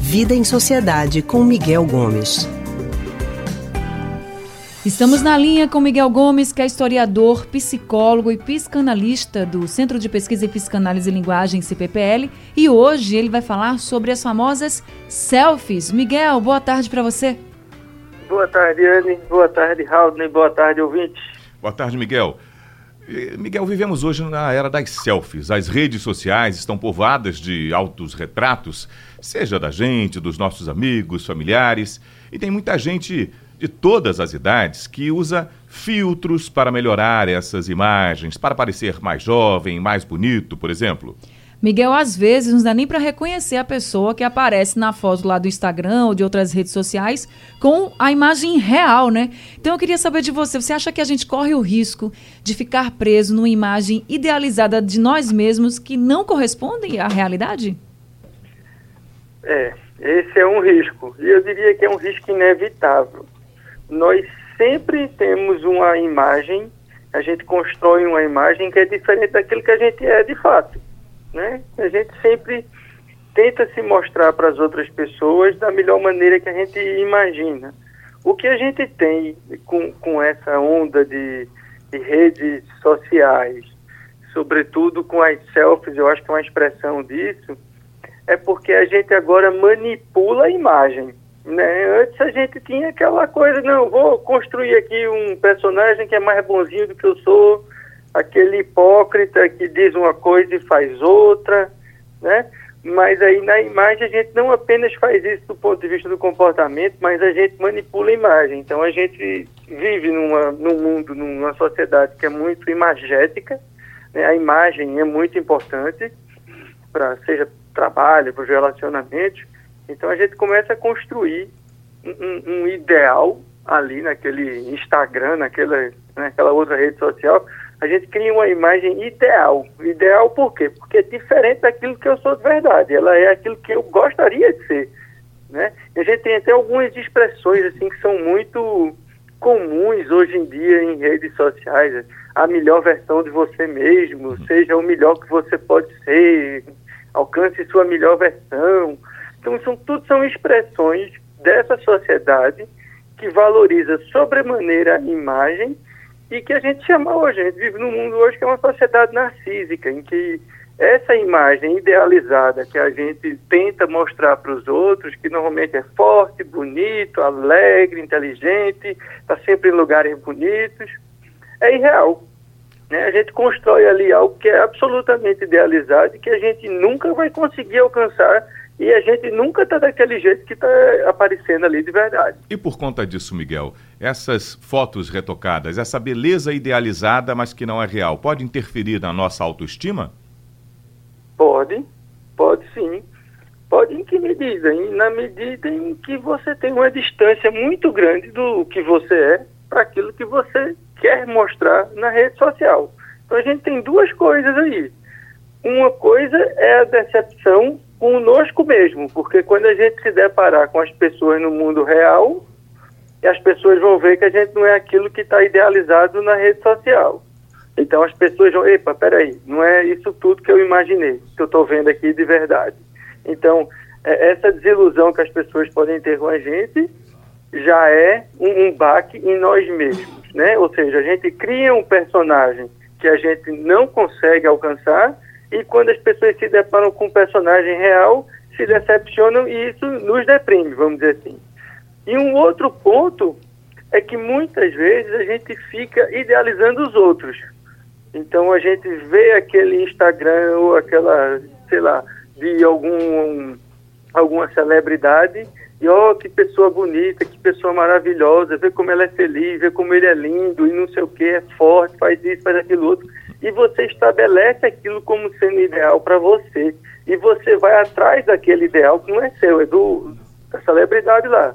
Vida em Sociedade com Miguel Gomes. Estamos na linha com Miguel Gomes, que é historiador, psicólogo e psicanalista do Centro de Pesquisa e Psicanálise e Linguagem, CPPL, e hoje ele vai falar sobre as famosas selfies. Miguel, boa tarde para você. Boa tarde, Anne. Boa tarde, Raul. Boa tarde, ouvintes. Boa tarde, Miguel. Miguel, vivemos hoje na era das selfies. As redes sociais estão povoadas de altos retratos, seja da gente, dos nossos amigos, familiares, e tem muita gente de todas as idades que usa filtros para melhorar essas imagens, para parecer mais jovem, mais bonito, por exemplo. Miguel, às vezes não dá nem para reconhecer a pessoa que aparece na foto lá do Instagram ou de outras redes sociais com a imagem real, né? Então eu queria saber de você, você acha que a gente corre o risco de ficar preso numa imagem idealizada de nós mesmos que não corresponde à realidade? É, esse é um risco. E eu diria que é um risco inevitável nós sempre temos uma imagem, a gente constrói uma imagem que é diferente daquilo que a gente é de fato. Né? A gente sempre tenta se mostrar para as outras pessoas da melhor maneira que a gente imagina. O que a gente tem com, com essa onda de, de redes sociais, sobretudo com as selfies, eu acho que é uma expressão disso, é porque a gente agora manipula a imagem. Né? Antes a gente tinha aquela coisa, não, vou construir aqui um personagem que é mais bonzinho do que eu sou, aquele hipócrita que diz uma coisa e faz outra, né? Mas aí na imagem a gente não apenas faz isso do ponto de vista do comportamento, mas a gente manipula a imagem. Então a gente vive numa, num mundo, numa sociedade que é muito imagética, né? a imagem é muito importante, para seja trabalho, para os relacionamentos, então a gente começa a construir um, um ideal ali naquele Instagram, naquela, naquela outra rede social, a gente cria uma imagem ideal. Ideal por quê? Porque é diferente daquilo que eu sou de verdade. Ela é aquilo que eu gostaria de ser. Né? E a gente tem até algumas expressões assim que são muito comuns hoje em dia em redes sociais. A melhor versão de você mesmo, uhum. seja o melhor que você pode ser, alcance sua melhor versão. Então, são, tudo são expressões dessa sociedade que valoriza sobremaneira a imagem e que a gente chama hoje, a gente vive num mundo hoje que é uma sociedade narcísica, em que essa imagem idealizada que a gente tenta mostrar para os outros, que normalmente é forte, bonito, alegre, inteligente, está sempre em lugares bonitos, é irreal. Né? A gente constrói ali algo que é absolutamente idealizado e que a gente nunca vai conseguir alcançar e a gente nunca está daquele jeito que está aparecendo ali de verdade. E por conta disso, Miguel, essas fotos retocadas, essa beleza idealizada, mas que não é real, pode interferir na nossa autoestima? Pode, pode sim. Pode em que medida? Na medida em que você tem uma distância muito grande do que você é para aquilo que você quer mostrar na rede social. Então a gente tem duas coisas aí. Uma coisa é a decepção conosco mesmo, porque quando a gente se deparar com as pessoas no mundo real, as pessoas vão ver que a gente não é aquilo que está idealizado na rede social. Então as pessoas vão, epa, peraí, não é isso tudo que eu imaginei, que eu estou vendo aqui de verdade. Então, é, essa desilusão que as pessoas podem ter com a gente já é um, um baque em nós mesmos, né? Ou seja, a gente cria um personagem que a gente não consegue alcançar e quando as pessoas se deparam com um personagem real, se decepcionam e isso nos deprime, vamos dizer assim. E um outro ponto é que muitas vezes a gente fica idealizando os outros. Então a gente vê aquele Instagram ou aquela, sei lá, de algum alguma celebridade e ó, oh, que pessoa bonita, que pessoa maravilhosa, vê como ela é feliz, vê como ele é lindo e não sei o que, é forte, faz isso, faz aquilo outro e você estabelece aquilo como sendo ideal para você. E você vai atrás daquele ideal que não é seu, é do, da celebridade lá.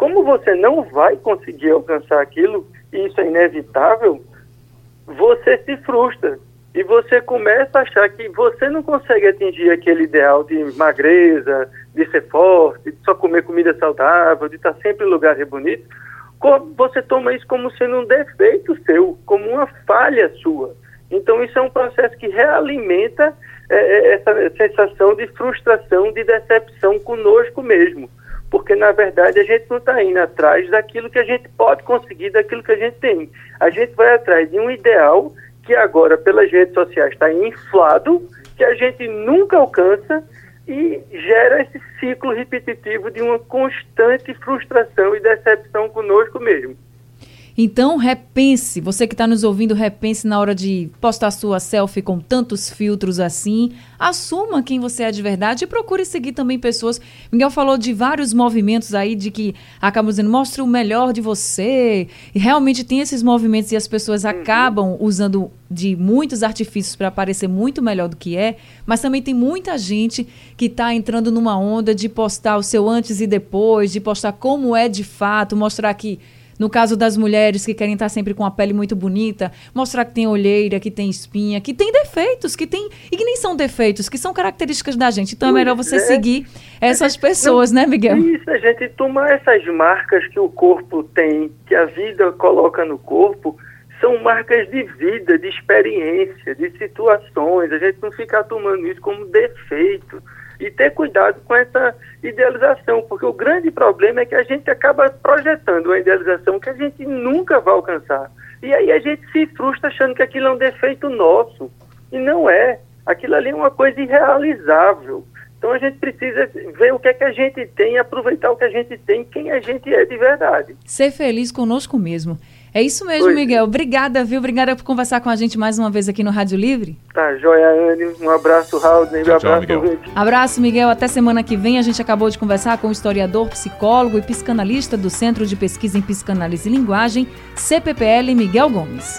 Como você não vai conseguir alcançar aquilo, e isso é inevitável, você se frustra. E você começa a achar que você não consegue atingir aquele ideal de magreza, de ser forte, de só comer comida saudável, de estar sempre em lugares bonitos. Você toma isso como sendo um defeito seu, como uma falha sua. Então, isso é um processo que realimenta é, essa sensação de frustração, de decepção conosco mesmo. Porque, na verdade, a gente não está indo atrás daquilo que a gente pode conseguir, daquilo que a gente tem. A gente vai atrás de um ideal que agora, pelas redes sociais, está inflado, que a gente nunca alcança e gera esse ciclo repetitivo de uma constante frustração e decepção conosco mesmo. Então, repense, você que está nos ouvindo, repense na hora de postar sua selfie com tantos filtros assim. Assuma quem você é de verdade e procure seguir também pessoas. Miguel falou de vários movimentos aí de que acabam dizendo, mostre o melhor de você. E realmente tem esses movimentos e as pessoas uhum. acabam usando de muitos artifícios para parecer muito melhor do que é, mas também tem muita gente que está entrando numa onda de postar o seu antes e depois, de postar como é de fato, mostrar que no caso das mulheres que querem estar sempre com a pele muito bonita, mostrar que tem olheira, que tem espinha, que tem defeitos, que tem. E que nem são defeitos, que são características da gente. Então é melhor você é. seguir essas pessoas, não, né, Miguel? Isso, a gente tomar essas marcas que o corpo tem, que a vida coloca no corpo são marcas de vida, de experiência, de situações. A gente não ficar tomando isso como defeito e ter cuidado com essa idealização, porque o grande problema é que a gente acaba projetando uma idealização que a gente nunca vai alcançar. E aí a gente se frustra achando que aquilo é um defeito nosso. E não é. Aquilo ali é uma coisa irrealizável. Então a gente precisa ver o que é que a gente tem, aproveitar o que a gente tem, quem a gente é de verdade. Ser feliz conosco mesmo. É isso mesmo, Oi. Miguel. Obrigada, viu? Obrigada por conversar com a gente mais uma vez aqui no Rádio Livre. Tá, joia, Anne. Um abraço, Raul. Um abraço, tchau, Miguel. Abraço, Miguel. Até semana que vem. A gente acabou de conversar com o historiador, psicólogo e psicanalista do Centro de Pesquisa em Psicanálise e Linguagem, CPPL, Miguel Gomes.